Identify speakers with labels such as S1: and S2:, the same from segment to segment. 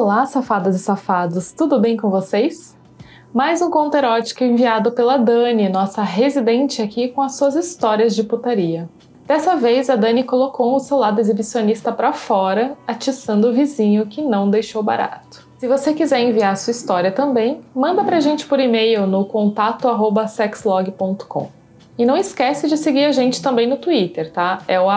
S1: Olá, safadas e safados, tudo bem com vocês? Mais um conto erótico enviado pela Dani, nossa residente aqui com as suas histórias de putaria. Dessa vez, a Dani colocou o seu lado exibicionista para fora, atiçando o vizinho que não deixou barato. Se você quiser enviar sua história também, manda pra gente por e-mail no contato@sexlog.com. E não esquece de seguir a gente também no Twitter, tá? É o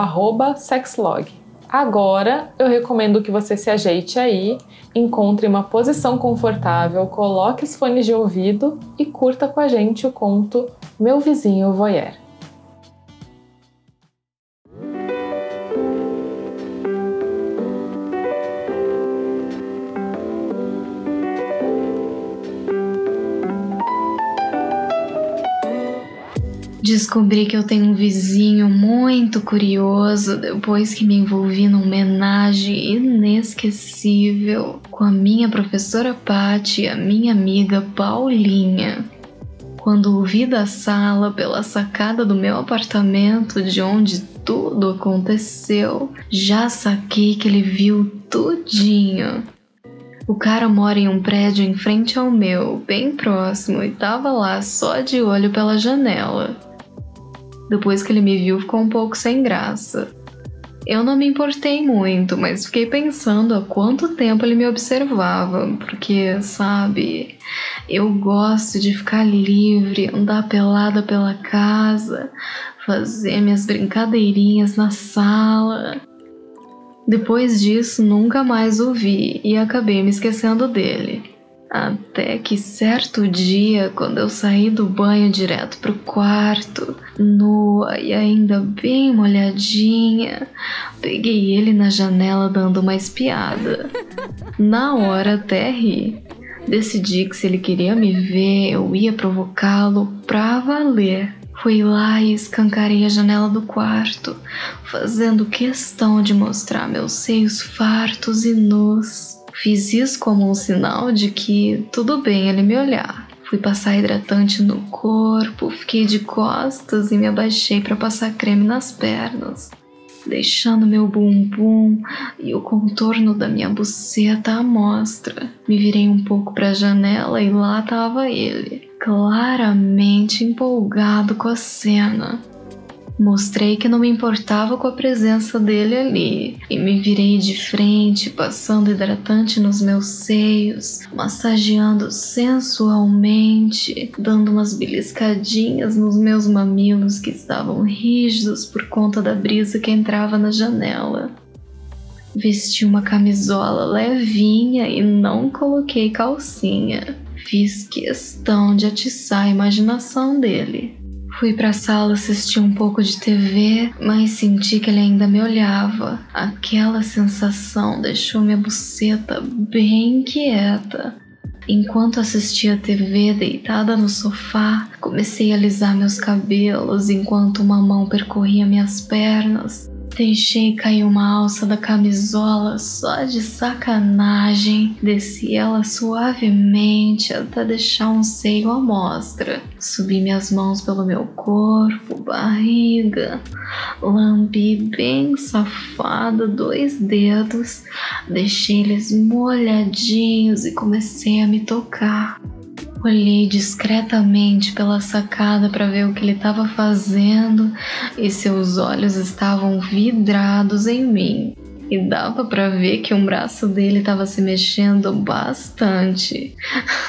S1: sexlog. Agora eu recomendo que você se ajeite aí, encontre uma posição confortável, coloque os fones de ouvido e curta com a gente o conto Meu Vizinho Voyeur.
S2: Descobri que eu tenho um vizinho muito curioso depois que me envolvi numa homenagem inesquecível com a minha professora Patti e a minha amiga Paulinha. Quando o vi da sala pela sacada do meu apartamento, de onde tudo aconteceu, já saquei que ele viu tudinho. O cara mora em um prédio em frente ao meu, bem próximo, e tava lá só de olho pela janela. Depois que ele me viu, ficou um pouco sem graça. Eu não me importei muito, mas fiquei pensando há quanto tempo ele me observava, porque, sabe, eu gosto de ficar livre, andar pelada pela casa, fazer minhas brincadeirinhas na sala. Depois disso, nunca mais o vi e acabei me esquecendo dele. Até que certo dia, quando eu saí do banho direto pro quarto, nua e ainda bem molhadinha, peguei ele na janela dando uma espiada. Na hora até ri. Decidi que se ele queria me ver, eu ia provocá-lo pra valer. Fui lá e escancarei a janela do quarto, fazendo questão de mostrar meus seios fartos e nus. Fiz isso como um sinal de que tudo bem ele me olhar. Fui passar hidratante no corpo, fiquei de costas e me abaixei para passar creme nas pernas, deixando meu bumbum e o contorno da minha buceta à mostra. Me virei um pouco para a janela e lá estava ele, claramente empolgado com a cena. Mostrei que não me importava com a presença dele ali e me virei de frente, passando hidratante nos meus seios, massageando sensualmente, dando umas beliscadinhas nos meus mamilos que estavam rígidos por conta da brisa que entrava na janela. Vesti uma camisola levinha e não coloquei calcinha. Fiz questão de atiçar a imaginação dele. Fui para a sala assistir um pouco de TV, mas senti que ele ainda me olhava. Aquela sensação deixou minha buceta bem quieta. Enquanto assistia TV deitada no sofá, comecei a alisar meus cabelos enquanto uma mão percorria minhas pernas Deixei cair uma alça da camisola só de sacanagem. Desci ela suavemente até deixar um seio à mostra. Subi minhas mãos pelo meu corpo, barriga. Lambi bem safada dois dedos. Deixei eles molhadinhos e comecei a me tocar. Olhei discretamente pela sacada para ver o que ele estava fazendo e seus olhos estavam vidrados em mim. E dava para ver que um braço dele estava se mexendo bastante.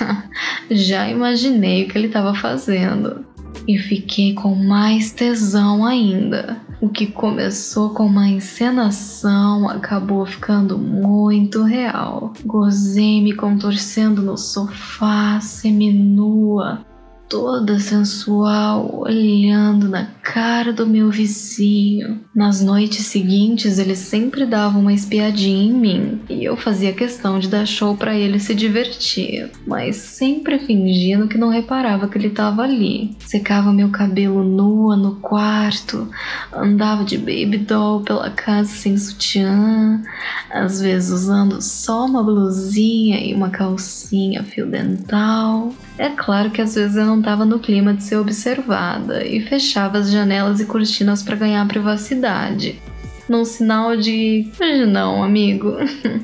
S2: Já imaginei o que ele estava fazendo e fiquei com mais tesão ainda. O que começou com uma encenação acabou ficando muito real. Gozei me contorcendo no sofá, seminua, toda sensual, olhando na cara do meu vizinho. Nas noites seguintes, ele sempre dava uma espiadinha em mim e eu fazia questão de dar show para ele se divertir, mas sempre fingindo que não reparava que ele estava ali. Secava meu cabelo nua no quarto, andava de baby doll pela casa sem sutiã, às vezes usando só uma blusinha e uma calcinha fio dental. É claro que às vezes eu não estava no clima de ser observada e fechava as janelas e cortinas para ganhar privacidade. num sinal de hoje não, amigo.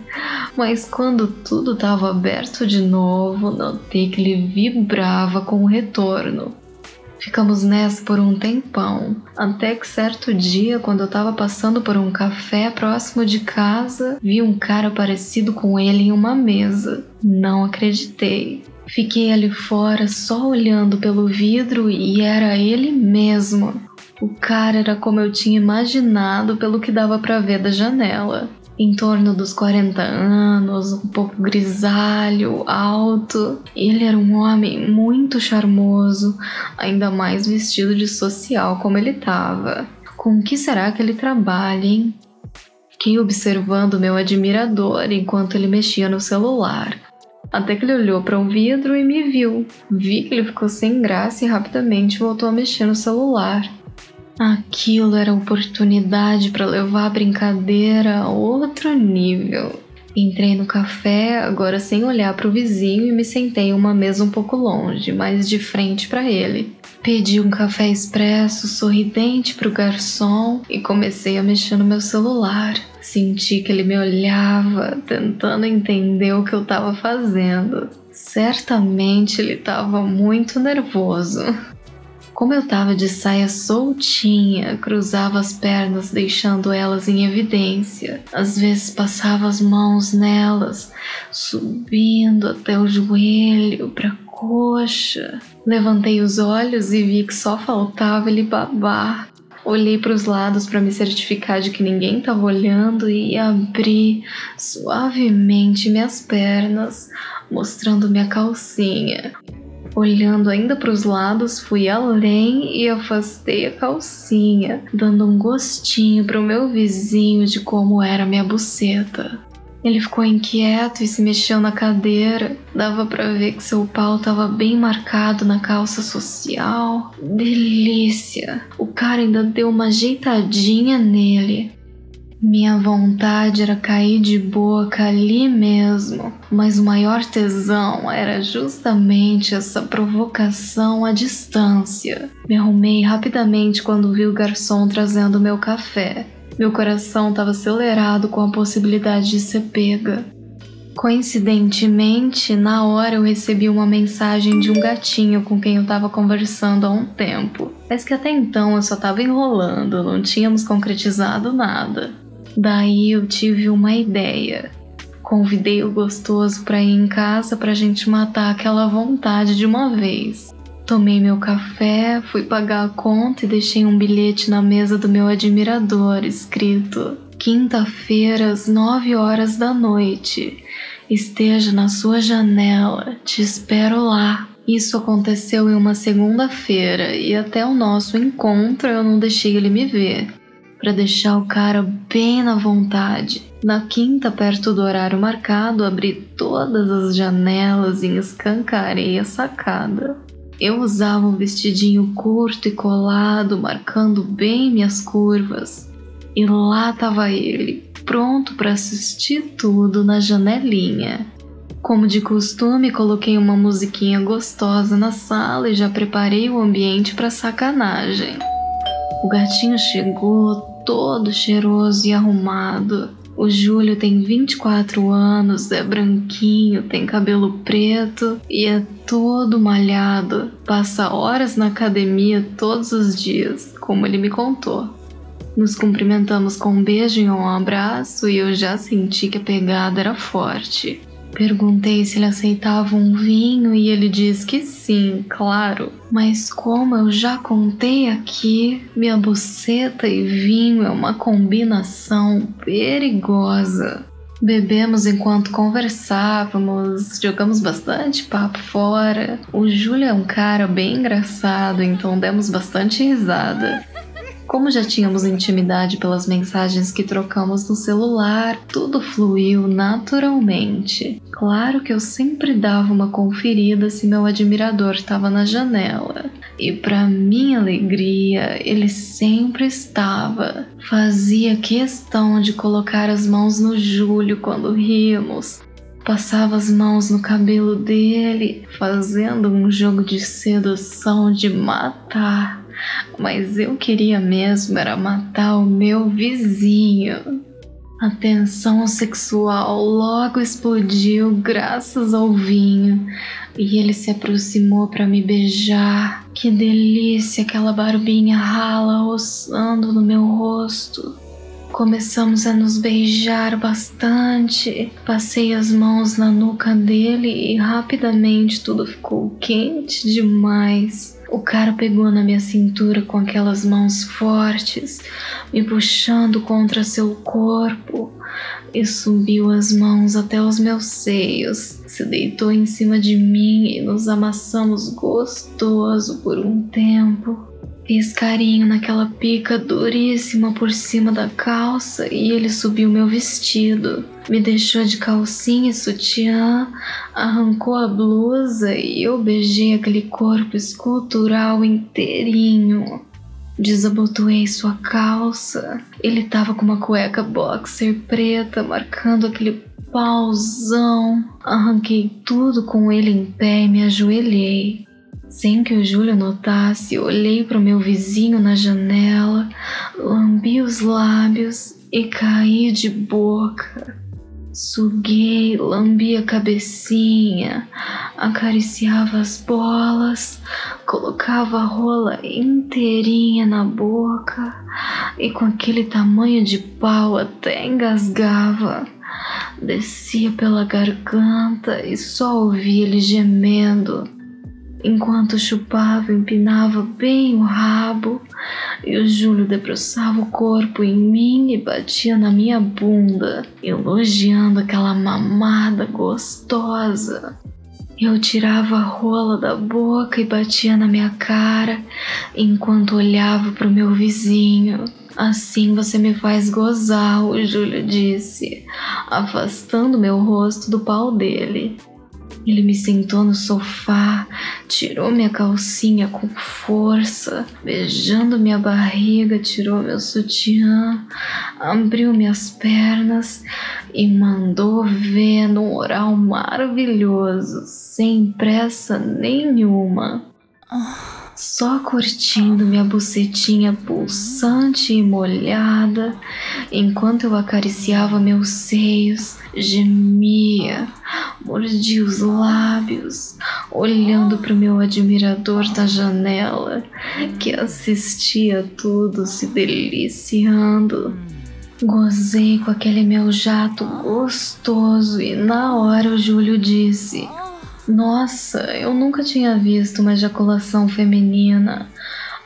S2: Mas quando tudo estava aberto de novo, notei que ele vibrava com o retorno. Ficamos nessa por um tempão, até que certo dia, quando eu tava passando por um café próximo de casa, vi um cara parecido com ele em uma mesa. Não acreditei. Fiquei ali fora só olhando pelo vidro e era ele mesmo. O cara era como eu tinha imaginado pelo que dava para ver da janela em torno dos 40 anos, um pouco grisalho, alto. Ele era um homem muito charmoso, ainda mais vestido de social como ele estava. Com o que será que ele trabalha, hein? Fiquei observando meu admirador enquanto ele mexia no celular. Até que ele olhou para um vidro e me viu. Vi que ele ficou sem graça e rapidamente voltou a mexer no celular. Aquilo era oportunidade para levar a brincadeira a outro nível. Entrei no café, agora sem olhar para o vizinho, e me sentei em uma mesa um pouco longe, mas de frente para ele. Pedi um café expresso sorridente para o garçom e comecei a mexer no meu celular. Senti que ele me olhava, tentando entender o que eu estava fazendo. Certamente ele estava muito nervoso. Como eu tava de saia soltinha, cruzava as pernas deixando elas em evidência. Às vezes passava as mãos nelas, subindo até o joelho pra coxa. Levantei os olhos e vi que só faltava ele babar. Olhei para os lados para me certificar de que ninguém estava olhando e abri suavemente minhas pernas, mostrando minha calcinha. Olhando ainda para os lados, fui além e afastei a calcinha, dando um gostinho para o meu vizinho de como era minha buceta. Ele ficou inquieto e se mexeu na cadeira. Dava para ver que seu pau estava bem marcado na calça social. Delícia! O cara ainda deu uma ajeitadinha nele. Minha vontade era cair de boca ali mesmo, mas o maior tesão era justamente essa provocação à distância. Me arrumei rapidamente quando vi o garçom trazendo meu café. Meu coração estava acelerado com a possibilidade de ser pega. Coincidentemente, na hora eu recebi uma mensagem de um gatinho com quem eu estava conversando há um tempo, mas que até então eu só estava enrolando, não tínhamos concretizado nada. Daí eu tive uma ideia. Convidei o gostoso para ir em casa para a gente matar aquela vontade de uma vez. Tomei meu café, fui pagar a conta e deixei um bilhete na mesa do meu admirador escrito: Quinta-feira às 9 horas da noite. Esteja na sua janela, te espero lá. Isso aconteceu em uma segunda-feira e até o nosso encontro eu não deixei ele me ver para deixar o cara bem na vontade. Na quinta, perto do horário marcado, abri todas as janelas e escancarei a sacada. Eu usava um vestidinho curto e colado, marcando bem minhas curvas. E lá estava ele, pronto para assistir tudo na janelinha. Como de costume, coloquei uma musiquinha gostosa na sala e já preparei o ambiente para sacanagem. O gatinho chegou todo cheiroso e arrumado. O Júlio tem 24 anos, é branquinho, tem cabelo preto e é todo malhado. Passa horas na academia todos os dias, como ele me contou. Nos cumprimentamos com um beijo e um abraço e eu já senti que a pegada era forte. Perguntei se ele aceitava um vinho e ele disse que sim, claro. Mas como eu já contei aqui, minha buceta e vinho é uma combinação perigosa. Bebemos enquanto conversávamos, jogamos bastante papo fora. O Júlio é um cara bem engraçado, então demos bastante risada. Como já tínhamos intimidade pelas mensagens que trocamos no celular, tudo fluiu naturalmente. Claro que eu sempre dava uma conferida se meu admirador estava na janela. E para minha alegria, ele sempre estava. Fazia questão de colocar as mãos no Júlio quando ríamos, passava as mãos no cabelo dele, fazendo um jogo de sedução de matar. Mas eu queria mesmo era matar o meu vizinho. A tensão sexual logo explodiu graças ao vinho e ele se aproximou para me beijar. Que delícia aquela barbinha rala roçando no meu rosto. Começamos a nos beijar bastante. Passei as mãos na nuca dele e rapidamente tudo ficou quente demais. O cara pegou na minha cintura com aquelas mãos fortes, me puxando contra seu corpo e subiu as mãos até os meus seios. Se deitou em cima de mim e nos amassamos gostoso por um tempo. Fiz carinho naquela pica duríssima por cima da calça e ele subiu meu vestido. Me deixou de calcinha e sutiã, arrancou a blusa e eu beijei aquele corpo escultural inteirinho. Desabotoei sua calça. Ele tava com uma cueca boxer preta, marcando aquele pauzão. Arranquei tudo com ele em pé e me ajoelhei. Sem que o Júlio notasse, olhei para o meu vizinho na janela, lambi os lábios e caí de boca. Suguei, lambi a cabecinha, acariciava as bolas, colocava a rola inteirinha na boca e com aquele tamanho de pau até engasgava. Descia pela garganta e só ouvia ele gemendo. Enquanto chupava, empinava bem o rabo e o Júlio debruçava o corpo em mim e batia na minha bunda, elogiando aquela mamada gostosa. Eu tirava a rola da boca e batia na minha cara enquanto olhava para o meu vizinho. Assim você me faz gozar, o Júlio disse, afastando meu rosto do pau dele. Ele me sentou no sofá, tirou minha calcinha com força, beijando minha barriga, tirou meu sutiã, abriu minhas pernas e mandou ver num oral maravilhoso, sem pressa nenhuma. Só curtindo minha bucetinha pulsante e molhada, enquanto eu acariciava meus seios, gemia, mordia os lábios, olhando para o meu admirador da janela, que assistia tudo se deliciando. Gozei com aquele meu jato gostoso e na hora o Júlio disse: Nossa, eu nunca tinha visto uma ejaculação feminina.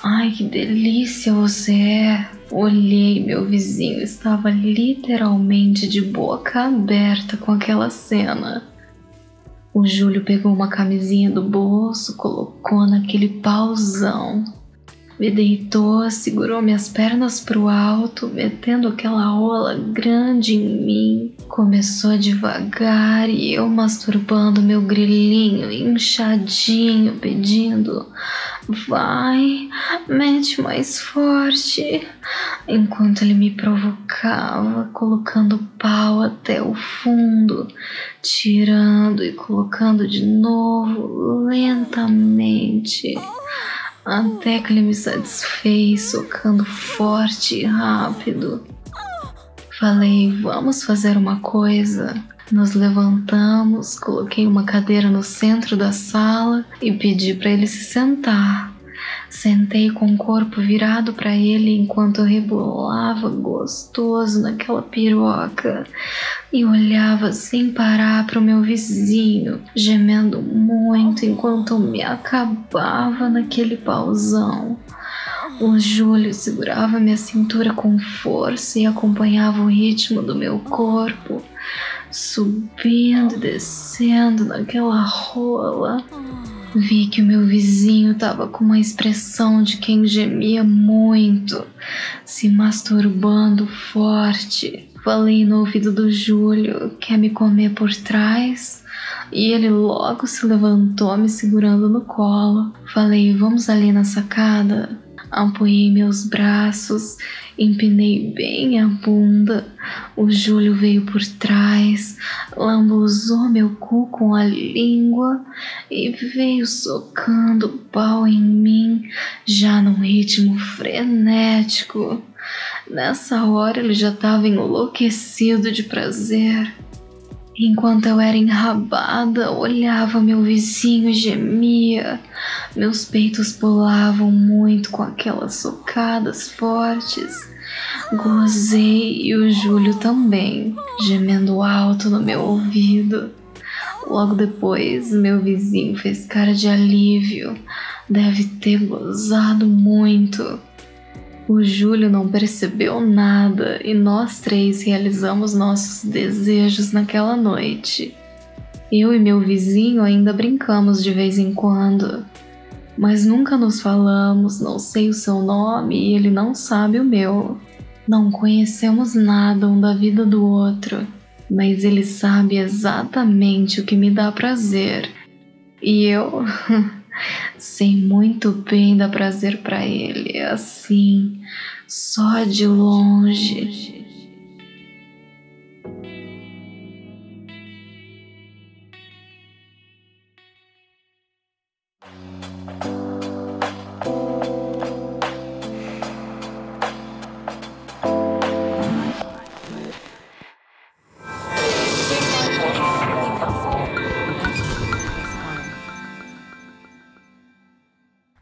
S2: Ai, que delícia você é! Olhei, meu vizinho estava literalmente de boca aberta com aquela cena. O Júlio pegou uma camisinha do bolso, colocou naquele pauzão me deitou, segurou minhas pernas pro alto, metendo aquela rola grande em mim. Começou devagar e eu masturbando meu grilinho inchadinho, pedindo: Vai, mete mais forte. Enquanto ele me provocava, colocando o pau até o fundo, tirando e colocando de novo lentamente até que ele me satisfez, socando forte e rápido. Falei, vamos fazer uma coisa. Nos levantamos, coloquei uma cadeira no centro da sala e pedi para ele se sentar. Sentei com o corpo virado para ele enquanto eu rebolava gostoso naquela piroca e olhava sem parar para o meu vizinho, gemendo muito enquanto me acabava naquele pauzão. O Júlio segurava minha cintura com força e acompanhava o ritmo do meu corpo, subindo e descendo naquela rola. Vi que o meu vizinho estava com uma expressão de quem gemia muito, se masturbando forte. Falei no ouvido do Júlio, quer me comer por trás? E ele logo se levantou, me segurando no colo. Falei, vamos ali na sacada? Apoiei meus braços, empinei bem a bunda. O Júlio veio por trás, lambuzou meu cu com a língua e veio socando o pau em mim, já num ritmo frenético. Nessa hora ele já estava enlouquecido de prazer. Enquanto eu era enrabada, olhava meu vizinho gemia. Meus peitos pulavam muito com aquelas socadas fortes. Gozei e o Júlio também, gemendo alto no meu ouvido. Logo depois, meu vizinho fez cara de alívio. Deve ter gozado muito. O Júlio não percebeu nada e nós três realizamos nossos desejos naquela noite. Eu e meu vizinho ainda brincamos de vez em quando, mas nunca nos falamos, não sei o seu nome e ele não sabe o meu. Não conhecemos nada um da vida do outro, mas ele sabe exatamente o que me dá prazer. E eu. Sei muito bem dar prazer para ele, assim, só de longe.